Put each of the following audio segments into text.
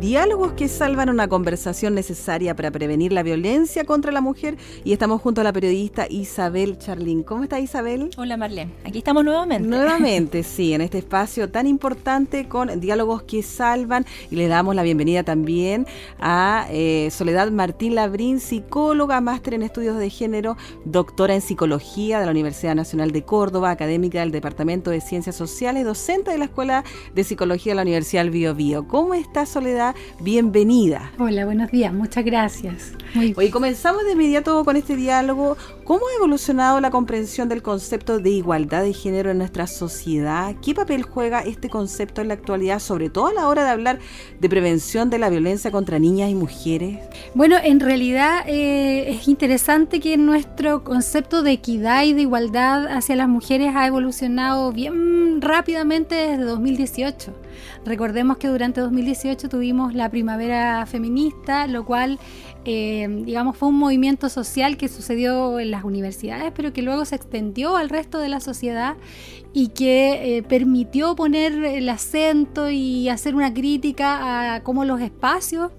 Diálogos que salvan una conversación necesaria para prevenir la violencia contra la mujer. Y estamos junto a la periodista Isabel Charlín. ¿Cómo está Isabel? Hola Marlene, aquí estamos nuevamente. Nuevamente, sí, en este espacio tan importante con Diálogos que salvan. Y le damos la bienvenida también a eh, Soledad Martín Labrín, psicóloga, máster en estudios de género, doctora en psicología de la Universidad Nacional de Córdoba, académica del Departamento de Ciencias Sociales, docente de la Escuela de Psicología de la Universidad del Bio, Bio. ¿Cómo está Soledad? Bienvenida. Hola, buenos días, muchas gracias. Hoy comenzamos de inmediato con este diálogo. ¿Cómo ha evolucionado la comprensión del concepto de igualdad de género en nuestra sociedad? ¿Qué papel juega este concepto en la actualidad, sobre todo a la hora de hablar de prevención de la violencia contra niñas y mujeres? Bueno, en realidad eh, es interesante que nuestro concepto de equidad y de igualdad hacia las mujeres ha evolucionado bien rápidamente desde 2018. Recordemos que durante 2018 tuvimos la primavera feminista, lo cual, eh, digamos, fue un movimiento social que sucedió en las universidades, pero que luego se extendió al resto de la sociedad y que eh, permitió poner el acento y hacer una crítica a cómo los espacios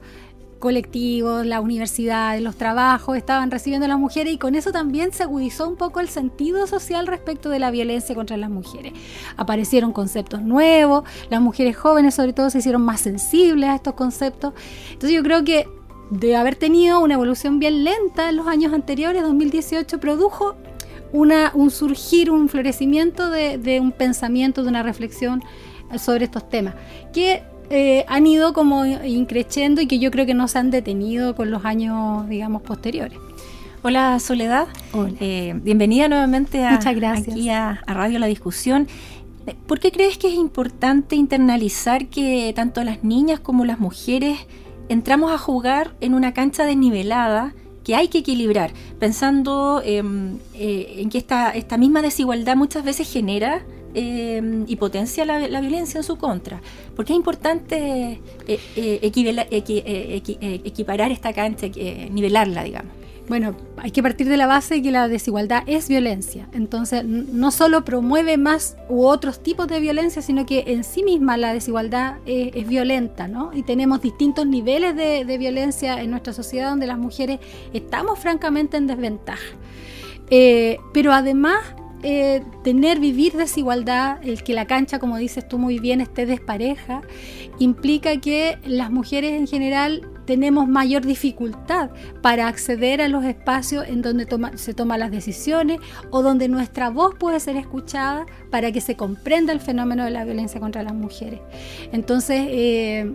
colectivos, las universidades, los trabajos estaban recibiendo a las mujeres y con eso también se agudizó un poco el sentido social respecto de la violencia contra las mujeres. Aparecieron conceptos nuevos, las mujeres jóvenes sobre todo se hicieron más sensibles a estos conceptos. Entonces yo creo que de haber tenido una evolución bien lenta en los años anteriores, 2018 produjo una, un surgir, un florecimiento de, de un pensamiento, de una reflexión sobre estos temas, que eh, han ido como increciendo y que yo creo que no se han detenido con los años, digamos, posteriores. Hola Soledad, eh, bienvenida nuevamente a, aquí a, Radio La Discusión. ¿Por qué crees que es importante internalizar que tanto las niñas como las mujeres entramos a jugar en una cancha desnivelada que hay que equilibrar, pensando em, eh, en que esta, esta misma desigualdad muchas veces genera Em, y potencia la, violencia en su contra. Porque es importante eh, eh, eh, equiparar esta cancha, nivelarla, digamos. Bueno, hay que partir de la base que la desigualdad es violencia. Entonces, no solo promueve más u otros tipos de violencia, sino que en sí misma la desigualdad es, violenta, ¿no? Y tenemos distintos niveles de, violencia en nuestra sociedad donde las mujeres estamos francamente en desventaja. pero además eh, tener, vivir desigualdad, el que la cancha, como dices tú muy bien, esté despareja, implica que las mujeres en general tenemos mayor dificultad para acceder a los espacios en donde se toman las decisiones o donde nuestra voz puede ser escuchada para que se comprenda el fenómeno de la violencia contra las mujeres. Entonces, eh,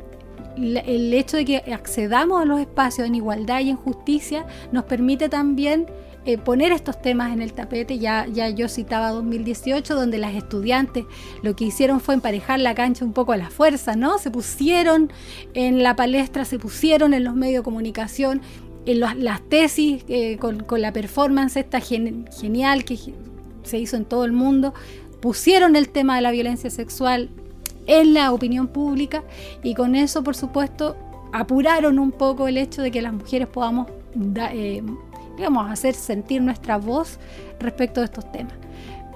el hecho de que accedamos a los espacios en igualdad y en justicia nos permite también eh, poner estos temas en el tapete. Ya, ya yo citaba 2018, donde las estudiantes lo que hicieron fue emparejar la cancha un poco a la fuerza, ¿no? Se pusieron en la palestra, se pusieron en los medios de comunicación, en las tesis, eh, con, la performance esta genial que se hizo en todo el mundo, pusieron el tema de la violencia sexual en la opinión pública y con eso, por supuesto, apuraron un poco el hecho de que las mujeres podamos eh, digamos, hacer sentir nuestra voz respecto de estos temas.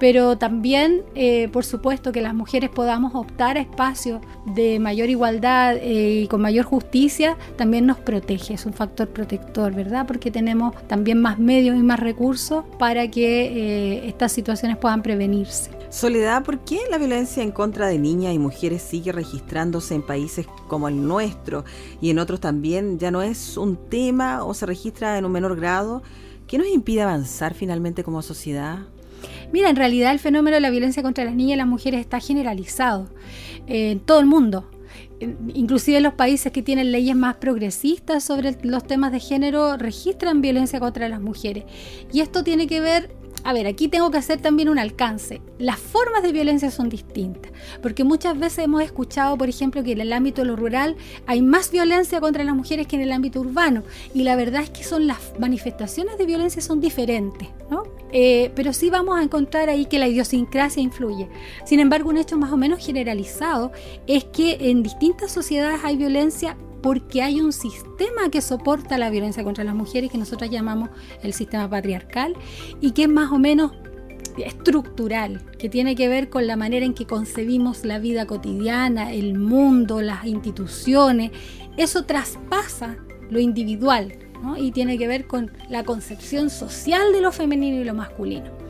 Pero también, eh, por supuesto, que las mujeres podamos optar a espacios de mayor igualdad eh, y con mayor justicia, también nos protege, es un factor protector, ¿verdad? Porque tenemos también más medios y más recursos para que eh, estas situaciones puedan prevenirse. Soledad, ¿por qué la violencia en contra de niñas y mujeres sigue registrándose en países como el nuestro y en otros también? ¿Ya no es un tema o se registra en un menor grado? ¿Qué nos impide avanzar finalmente como sociedad? Mira, en realidad el fenómeno de la violencia contra las niñas y las mujeres está generalizado en todo el mundo inclusive los países que tienen leyes más progresistas sobre los temas de género registran violencia contra las mujeres. Y esto tiene que ver a ver, aquí tengo que hacer también un alcance. Las formas de violencia son distintas, porque muchas veces hemos escuchado, por ejemplo, que en el ámbito lo rural hay más violencia contra las mujeres que en el ámbito urbano, y la verdad es que son las manifestaciones de violencia son diferentes, ¿no? eh, pero sí vamos a encontrar ahí que la idiosincrasia influye. Sin embargo, un hecho más o menos generalizado es que en distintas sociedades hay violencia porque hay un sistema que soporta la violencia contra las mujeres que nosotros llamamos el sistema patriarcal y que es más o menos estructural, que tiene que ver con la manera en que concebimos la vida cotidiana, el mundo, las instituciones. Eso traspasa lo individual y tiene que ver con la concepción social de lo femenino y lo masculino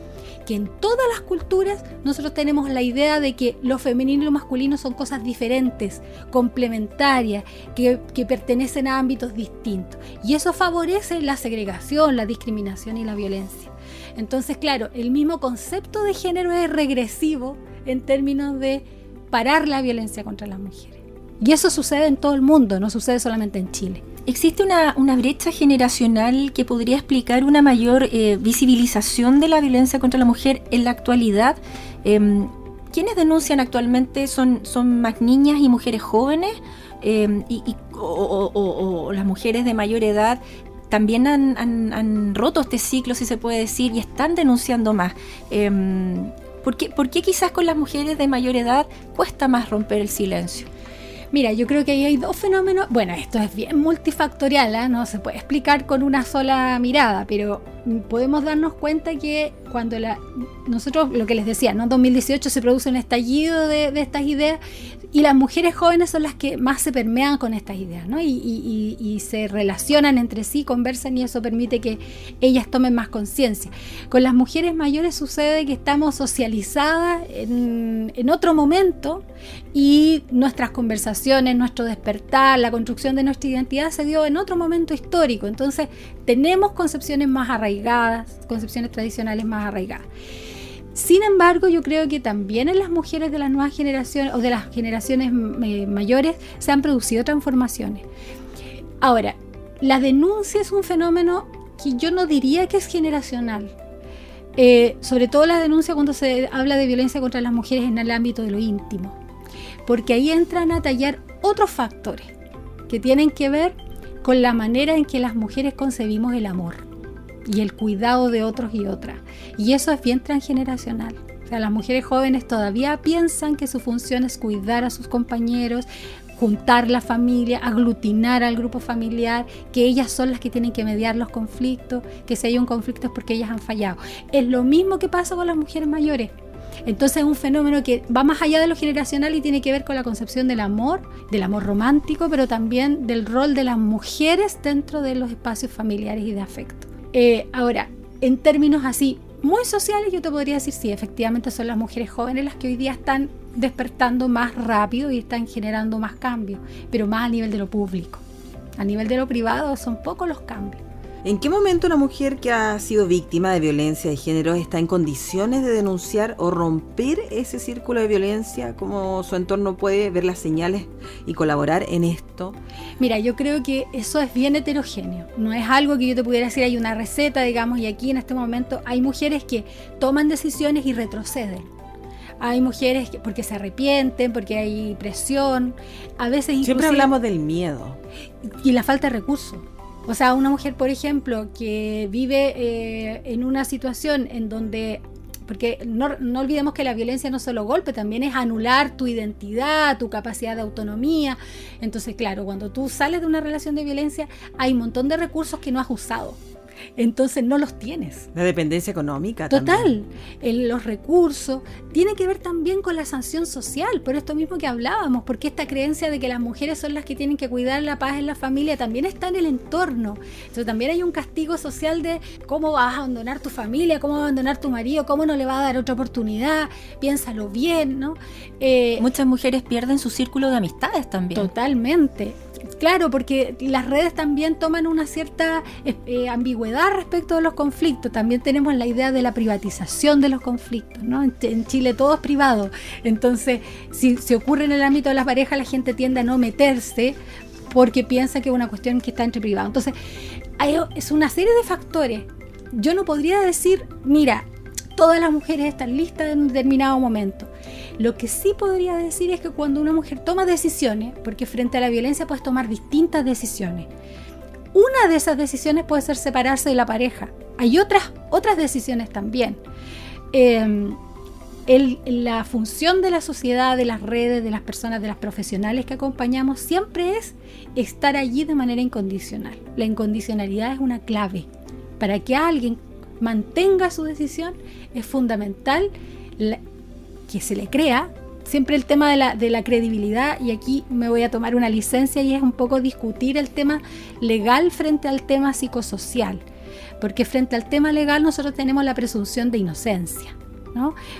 que en todas las culturas nosotros tenemos la idea de que lo femenino y lo masculino son cosas diferentes, complementarias, que, que pertenecen a ámbitos distintos. Y eso favorece la segregación, la discriminación y la violencia. Entonces, claro, el mismo concepto de género es regresivo en términos de parar la violencia contra las mujeres. Y eso sucede en todo el mundo, no sucede solamente en Chile. ¿Existe una, brecha generacional que podría explicar una mayor eh, visibilización de la violencia contra la mujer en la actualidad? Eh, ¿Quiénes denuncian actualmente son, son más niñas y mujeres jóvenes? Em, y, o, las mujeres de mayor edad también han, roto este ciclo, si se puede decir, y están denunciando más. Em, ¿por, qué, ¿Por qué quizás con las mujeres de mayor edad cuesta más romper el silencio? Mira, yo creo que ahí hay dos fenómenos. Bueno, esto es bien multifactorial, ¿eh? no se puede explicar con una sola mirada, pero podemos darnos cuenta que cuando la, nosotros, lo que les decía, ¿no? en 2018 se produce un estallido de, de estas ideas y las mujeres jóvenes son las que más se permean con estas ideas, ¿no? Y, se relacionan entre sí, conversan y eso permite que ellas tomen más conciencia. Con las mujeres mayores sucede que estamos socializadas en otro momento y nuestras conversaciones, nuestro despertar, la construcción de nuestra identidad se dio en otro momento histórico. Entonces tenemos concepciones más arraigadas, concepciones tradicionales más arraigadas. Sin embargo, yo creo que también en las mujeres de las nuevas generaciones o de las generaciones eh, mayores se han producido transformaciones. Ahora, la denuncia es un fenómeno que yo no diría que es generacional. Eh, sobre todo la denuncia cuando se habla de violencia contra las mujeres en el ámbito de lo íntimo. Porque ahí entran a tallar otros factores que tienen que ver con la manera en que las mujeres concebimos el amor y el cuidado de otros y otras. Y eso es bien transgeneracional. O sea, las mujeres jóvenes todavía piensan que su función es cuidar a sus compañeros, juntar la familia, aglutinar al grupo familiar, que ellas son las que tienen que mediar los conflictos, que si hay un conflicto es porque ellas han fallado. Es lo mismo que pasa con las mujeres mayores. Entonces es un fenómeno que va más allá de lo generacional y tiene que ver con la concepción del amor, del amor romántico, pero también del rol de las mujeres dentro de los espacios familiares y de afecto. Eh, ahora, en términos así muy sociales, yo te podría decir, sí, efectivamente son las mujeres jóvenes las que hoy día están despertando más rápido y están generando más cambios, pero más a nivel de lo público. A nivel de lo privado son pocos los cambios. ¿En qué momento una mujer que ha sido víctima de violencia de género está en condiciones de denunciar o romper ese círculo de violencia? ¿Cómo su entorno puede ver las señales y colaborar en esto? Mira, yo creo que eso es bien heterogéneo. No es algo que yo te pudiera decir, hay una receta, digamos, y aquí en este momento hay mujeres que toman decisiones y retroceden. Hay mujeres que, porque se arrepienten, porque hay presión. A veces Siempre hablamos del miedo. Y la falta de recursos o sea, una mujer, por ejemplo, que vive eh, en una situación en donde porque no, no, olvidemos que la violencia no solo golpe, también es anular tu identidad, tu capacidad de autonomía. Entonces, claro, cuando tú sales de una relación de violencia, hay un montón de recursos que no has usado entonces no los tienes. La dependencia económica. Total, los recursos, tiene que ver también con la sanción social, por esto mismo que hablábamos, porque esta creencia de que las mujeres son las que tienen que cuidar la paz en la familia también está en el entorno. Entonces también hay un castigo social de cómo vas a abandonar tu familia, cómo vas a abandonar tu marido, cómo no le va a dar otra oportunidad, piénsalo bien, ¿no? Eh, Muchas mujeres pierden su círculo de amistades también. Totalmente. Claro, porque las redes también toman una cierta eh, eh, ambigüedad respecto de los conflictos. También tenemos la idea de la privatización de los conflictos, ¿no? En, Chile todo es privado. Entonces, si se ocurre en el ámbito de las parejas, la gente tiende a no meterse porque piensa que es una cuestión que está entre privados. Entonces, es una serie de factores. Yo no podría decir, mira, todas las mujeres están listas en un determinado momento. Lo que sí podría decir es que cuando una mujer toma decisiones, porque frente a la violencia puedes tomar distintas decisiones, una de esas decisiones puede ser separarse de la pareja. hay otras, otras decisiones también. Em, la función de la sociedad, de las redes, de las personas, de las profesionales que acompañamos, siempre es estar allí de manera incondicional. La incondicionalidad es una clave. Para que alguien mantenga su decisión, es fundamental que se le crea. Siempre el tema de la, de la credibilidad, y aquí me voy a tomar una licencia y es un poco discutir el tema legal frente al tema psicosocial. Porque frente al tema legal nosotros tenemos la presunción de inocencia.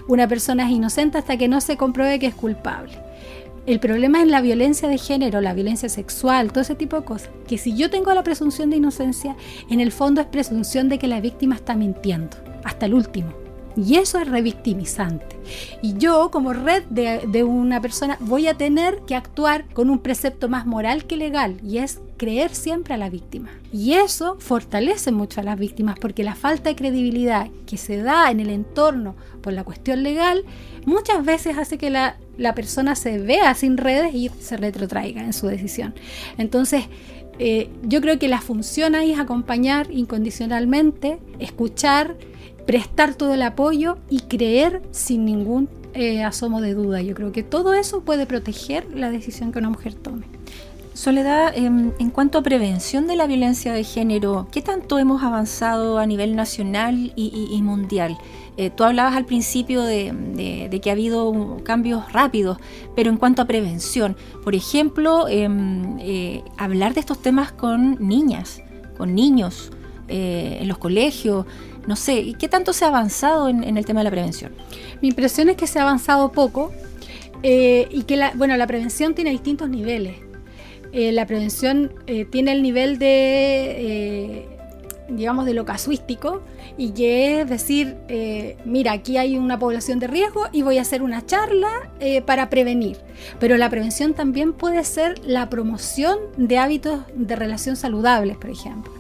Una persona es inocente hasta que no se compruebe que es culpable. El problema es la violencia de género, la violencia sexual, todo ese tipo de cosas. Que si yo tengo la presunción de inocencia, en el fondo es presunción de que la víctima está mintiendo, hasta el último. Y eso es revictimizante. Y yo, como red de, de, una persona, voy a tener que actuar con un precepto más moral que legal, y es creer siempre a la víctima. Y eso fortalece mucho a las víctimas, porque la falta de credibilidad que se da en el entorno por la cuestión legal, muchas veces hace que la, la persona se vea sin redes y se retrotraiga en su decisión. Entonces, eh, yo creo que la función ahí es acompañar incondicionalmente, escuchar, prestar todo el apoyo y creer sin ningún eh, asomo de duda. Yo creo que todo eso puede proteger la decisión que una mujer tome. Soledad, em, en, cuanto a prevención de la violencia de género, ¿qué tanto hemos avanzado a nivel nacional y, mundial? Eh, tú hablabas al principio de, que ha habido cambios rápidos, pero en cuanto a prevención, por ejemplo, em, eh, hablar de estos temas con niñas, con niños, en los colegios, no sé, ¿qué tanto se ha avanzado en, el tema de la prevención? Mi impresión es que se ha avanzado poco eh, y que la, bueno, la prevención tiene distintos niveles. Eh, la prevención eh, tiene el nivel de, digamos, de lo casuístico y que es decir, mira, aquí hay una población de riesgo y voy a hacer una charla para prevenir. Pero la prevención también puede ser la promoción de hábitos de relación saludables, por ejemplo,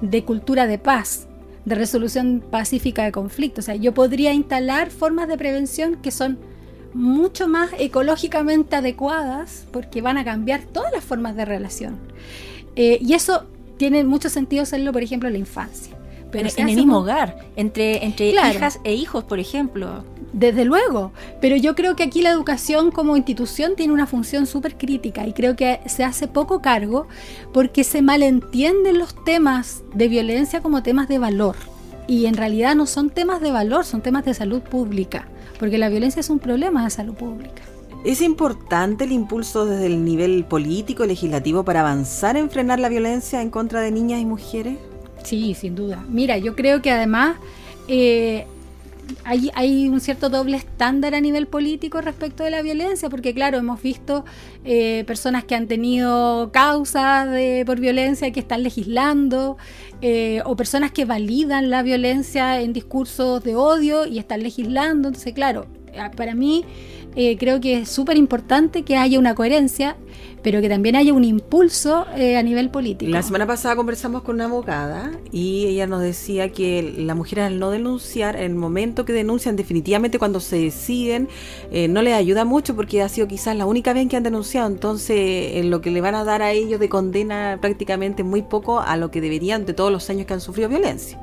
de cultura de paz, de resolución pacífica de conflictos. O sea, yo podría instalar formas de prevención que son mucho más ecológicamente adecuadas porque van a cambiar todas las formas de relación. Eh, y eso tiene mucho sentido hacerlo, por ejemplo, en la infancia. Pero en el mismo hogar, entre, entre hijas e hijos, por ejemplo. Desde luego, pero yo creo que aquí la educación como institución tiene una función súper crítica y creo que se hace poco cargo porque se malentienden los temas de violencia como temas de valor. Y en realidad no son temas de valor, son temas de salud pública, porque la violencia es un problema de salud pública. ¿Es importante el impulso desde el nivel político, legislativo, para avanzar en frenar la violencia en contra de niñas y mujeres? Sí, sin duda. Mira, yo creo que además eh, hay, un cierto doble estándar a nivel político respecto de la violencia, porque claro, hemos visto eh, personas que han tenido causas por violencia que están legislando, eh, o personas que validan la violencia en discursos de odio y están legislando. Entonces, claro, para mí eh, creo que es súper importante que haya una coherencia, pero que también haya un impulso eh, a nivel político. La semana pasada conversamos con una abogada y ella nos decía que las mujeres al no denunciar, en el momento que denuncian, definitivamente cuando se deciden, eh, no les ayuda mucho porque ha sido quizás la única vez que han denunciado, entonces lo que le van a dar a ellos de condena prácticamente muy poco a lo que deberían de todos los años que han sufrido violencia.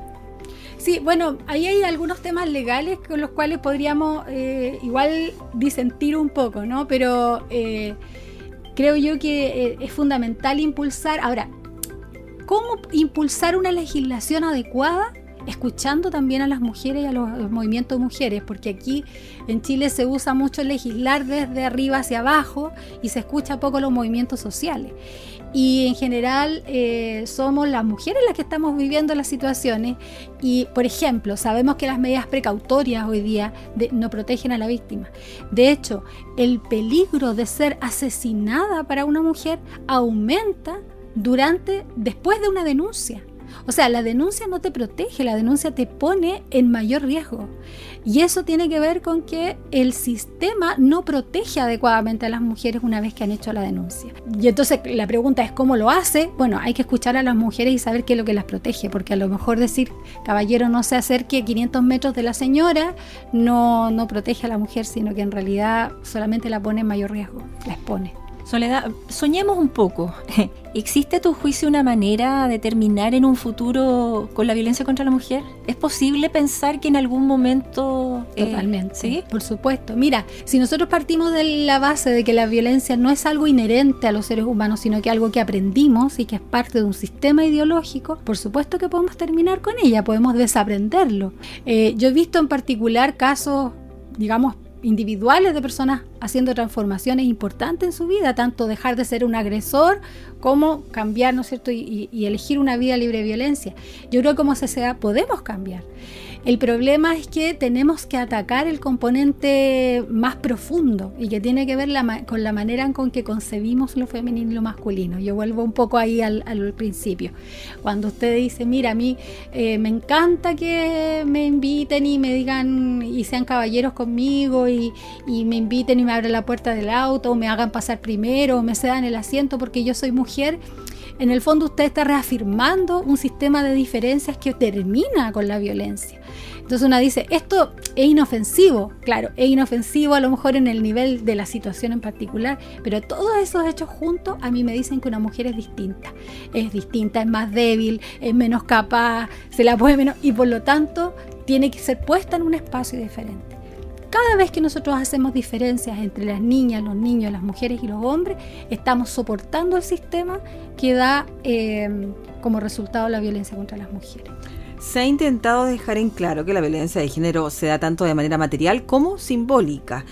Sí, bueno, ahí hay algunos temas legales con los cuales podríamos eh, igual disentir un poco, ¿no? Pero eh, creo yo que eh, es fundamental impulsar. Ahora, ¿cómo impulsar una legislación adecuada? escuchando también a las mujeres y a los, movimientos de mujeres, porque aquí en Chile se usa mucho legislar desde arriba hacia abajo y se escucha poco los movimientos sociales. Y en general eh, somos las mujeres las que estamos viviendo las situaciones y, por ejemplo, sabemos que las medidas precautorias hoy día no protegen a la víctima. De hecho, el peligro de ser asesinada para una mujer aumenta durante, después de una denuncia. O sea, la denuncia no te protege, la denuncia te pone en mayor riesgo. Y eso tiene que ver con que el sistema no protege adecuadamente a las mujeres una vez que han hecho la denuncia. Y entonces la pregunta es cómo lo hace. Bueno, hay que escuchar a las mujeres y saber qué es lo que las protege, porque a lo mejor decir, caballero, no se acerque 500 metros de la señora, no, no protege a la mujer, sino que en realidad solamente la pone en mayor riesgo, la expone. Soledad, soñemos un poco. ¿Existe a tu juicio una manera de terminar en un futuro con la violencia contra la mujer? ¿Es posible pensar que en algún momento... Eh, Totalmente, ¿sí? Por supuesto. Mira, si nosotros partimos de la base de que la violencia no es algo inherente a los seres humanos, sino que algo que aprendimos y que es parte de un sistema ideológico, por supuesto que podemos terminar con ella, podemos desaprenderlo. Eh, yo he visto en particular casos, digamos, individuales de personas haciendo transformaciones importantes en su vida, tanto dejar de ser un agresor como cambiar, ¿no es cierto?, y, elegir una vida libre de violencia. Yo creo que como sociedad podemos cambiar. El problema es que tenemos que atacar el componente más profundo y que tiene que ver con la manera en con que concebimos lo femenino y lo masculino. Yo vuelvo un poco ahí al, principio. Cuando usted dice, mira, a mí eh, me encanta que me inviten y me digan y sean caballeros conmigo y, y me inviten y me abran la puerta del auto o me hagan pasar primero o me cedan el asiento porque yo soy mujer en el fondo usted está reafirmando un sistema de diferencias que termina con la violencia. Entonces una dice, esto es inofensivo, claro, es inofensivo a lo mejor en el nivel de la situación en particular, pero todos esos hechos juntos a mí me dicen que una mujer es distinta, es distinta, es más débil, es menos capaz, se la puede menos y por lo tanto tiene que ser puesta en un espacio diferente. Cada vez que nosotros hacemos diferencias entre las niñas, los niños, las mujeres y los hombres, estamos soportando el sistema que da eh, como resultado la violencia contra las mujeres. Se ha intentado dejar en claro que la violencia de género se da tanto de manera material como simbólica.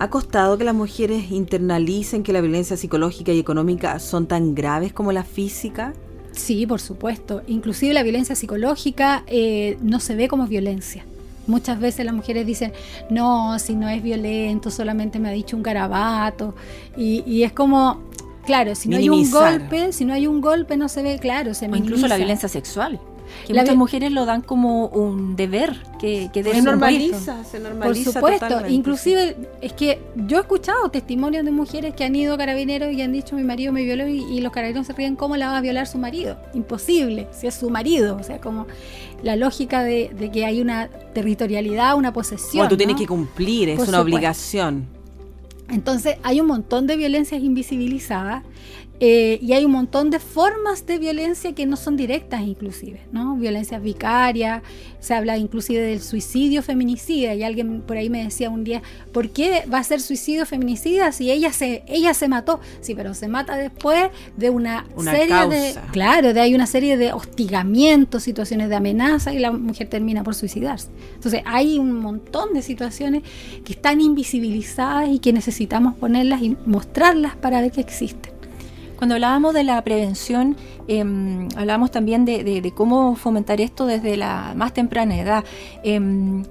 ¿Ha costado que las mujeres internalicen que la violencia psicológica y económica son tan graves como la física? Sí, por supuesto. Inclusive la violencia psicológica eh, no se ve como violencia. Muchas veces las mujeres dicen, no, si no es violento, solamente me ha dicho un garabato. Y, es como, claro, si no hay un golpe, si no hay un golpe no se ve, claro, se O incluso la violencia sexual. Que muchas mujeres lo dan como un deber que, que deben se normaliza, se normaliza. Por supuesto, inclusive es que yo he escuchado testimonios de mujeres que han ido a carabineros y han dicho mi marido me violó y, los carabineros se ríen cómo la va a violar su marido. Imposible, si es su marido, o sea, como la lógica de, que hay una territorialidad, una posesión. O tú tienes que cumplir, es una obligación. Entonces hay un montón de violencias invisibilizadas eh, y hay un montón de formas de violencia que no son directas inclusive, ¿no? Violencias vicarias, se habla inclusive del suicidio feminicida y alguien por ahí me decía un día, ¿por qué va a ser suicidio feminicida si ella se, ella se mató? Sí, pero se mata después de una, serie de... Claro, de hay una serie de hostigamientos, situaciones de amenaza y la mujer termina por suicidarse. Entonces hay un montón de situaciones que están invisibilizadas y que necesitamos ponerlas y mostrarlas para ver que existen. Cuando hablábamos de la prevención, eh, hablábamos también de, cómo fomentar esto desde la más temprana edad. Em,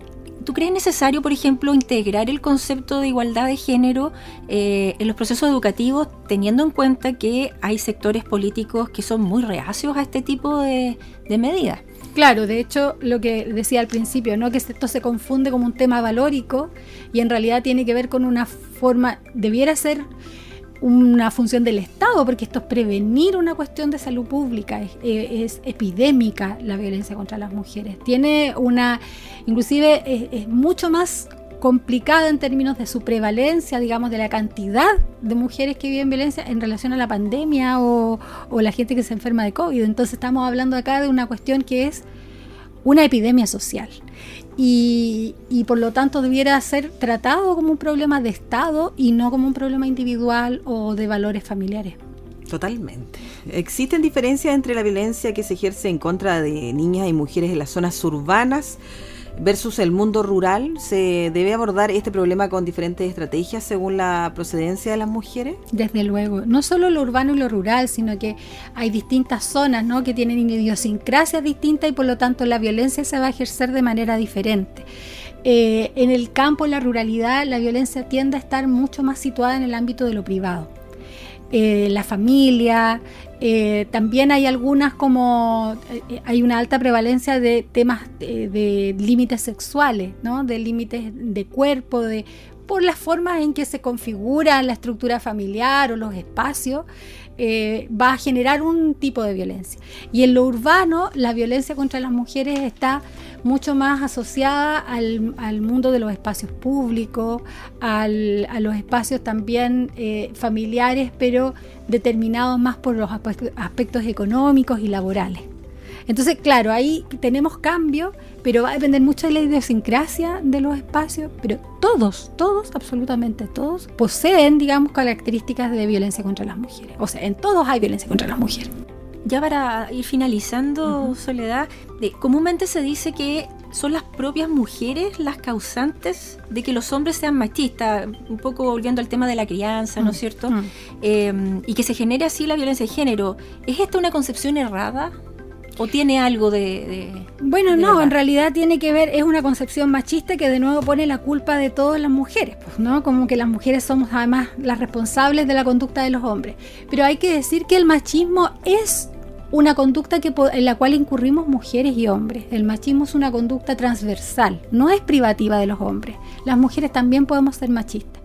¿Tú crees necesario, por ejemplo, integrar el concepto de igualdad de género eh, en los procesos educativos, teniendo en cuenta que hay sectores políticos que son muy reacios a este tipo de, de medidas? Claro, de hecho, lo que decía al principio, ¿no? que esto se confunde como un tema valórico y en realidad tiene que ver con una forma, debiera ser una función del Estado, porque esto es prevenir una cuestión de salud pública, es, eh, epidémica la violencia contra las mujeres. Tiene una, inclusive es, mucho más complicada en términos de su prevalencia, digamos, de la cantidad de mujeres que viven violencia en relación a la pandemia o, o la gente que se enferma de COVID. Entonces estamos hablando acá de una cuestión que es una epidemia social y, por lo tanto debiera ser tratado como un problema de Estado y no como un problema individual o de valores familiares. Totalmente. ¿Existen diferencias entre la violencia que se ejerce en contra de niñas y mujeres en las zonas urbanas versus el mundo rural, ¿se debe abordar este problema con diferentes estrategias según la procedencia de las mujeres? Desde luego, no solo lo urbano y lo rural, sino que hay distintas zonas ¿no? que tienen idiosincrasias distintas y por lo tanto la violencia se va a ejercer de manera diferente. Eh, en el campo, en la ruralidad, la violencia tiende a estar mucho más situada en el ámbito de lo privado. Eh, la familia, eh, también hay algunas como, eh, hay una alta prevalencia de temas de, límites sexuales, ¿no? de límites de cuerpo, de por las formas en que se configura la estructura familiar o los espacios, eh, va a generar un tipo de violencia. Y en lo urbano, la violencia contra las mujeres está mucho más asociada al, mundo de los espacios públicos, a los espacios también eh, familiares, pero determinados más por los aspectos económicos y laborales. Entonces, claro, ahí tenemos cambio, pero va a depender mucho de la idiosincrasia de los espacios, pero todos, todos, absolutamente todos, poseen, digamos, características de violencia contra las mujeres. O sea, en todos hay violencia contra las mujeres. Ya para ir finalizando, Soledad, comúnmente se dice que son las propias mujeres las causantes de que los hombres sean machistas, un poco volviendo al tema de la crianza, ¿no es cierto? Em, y que se genere así la violencia de género. ¿Es esta una concepción errada ¿O tiene algo de...? bueno, no, en realidad tiene que ver, es una concepción machista que de nuevo pone la culpa de todas las mujeres, pues, ¿no? Como que las mujeres somos además las responsables de la conducta de los hombres. Pero hay que decir que el machismo es una conducta que, en la cual incurrimos mujeres y hombres. El machismo es una conducta transversal, no es privativa de los hombres. Las mujeres también podemos ser machistas.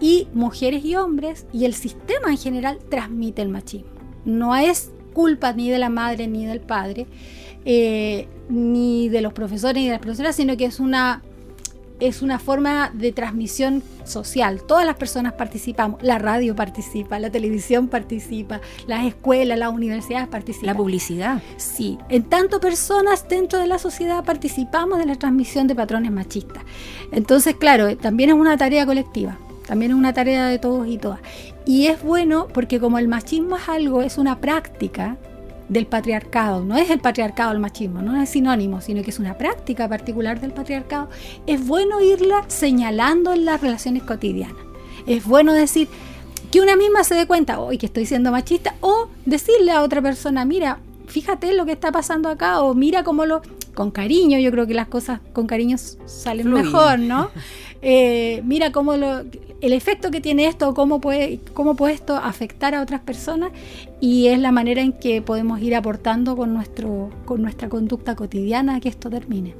Y mujeres y hombres y el sistema en general transmite el machismo. No es culpa ni de la madre ni del padre, eh, ni de los profesores ni de las profesoras, sino que es una, es una forma de transmisión social. Todas las personas participamos, la radio participa, la televisión participa, las escuelas, las universidades participan. La publicidad. Sí, en tanto personas dentro de la sociedad participamos de la transmisión de patrones machistas. Entonces, claro, también es una tarea colectiva. También es una tarea de todos y todas. Y es bueno porque como el machismo es algo, es una práctica del patriarcado, no es el patriarcado el machismo, no es sinónimo, sino que es una práctica particular del patriarcado, es bueno irla señalando en las relaciones cotidianas. Es bueno decir que una misma se dé cuenta, hoy que estoy siendo machista, o decirle a otra persona, mira, fíjate lo que está pasando acá, o mira cómo lo... Con cariño, yo creo que las cosas con cariño salen mejor, ¿no? Eh, mira cómo lo, el efecto que tiene esto, cómo puede, cómo puede esto afectar a otras personas y es la manera en que podemos ir aportando con, nuestro, con nuestra conducta cotidiana a que esto termine.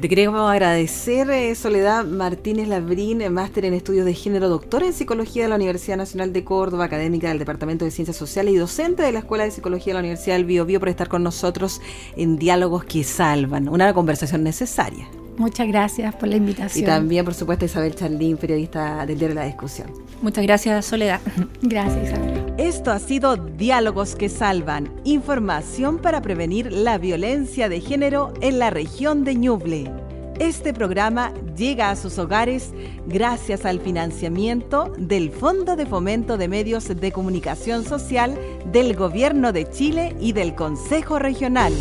Te queremos agradecer, eh, Soledad Martínez Labrín, máster en estudios de género, doctor en psicología de la Universidad Nacional de Córdoba, académica del Departamento de Ciencias Sociales y docente de la Escuela de Psicología de la Universidad del Bio, Bio por estar con nosotros en Diálogos que Salvan, una conversación necesaria. Muchas gracias por la invitación. Y también, por supuesto, Isabel Charlín, periodista del Diario de la Discusión. Muchas gracias, Soledad. Gracias, Isabel. Esto ha sido Diálogos que Salvan, información para prevenir la violencia de género en la región de Ñuble. Este programa llega a sus hogares gracias al financiamiento del Fondo de Fomento de Medios de Comunicación Social del Gobierno de Chile y del Consejo Regional.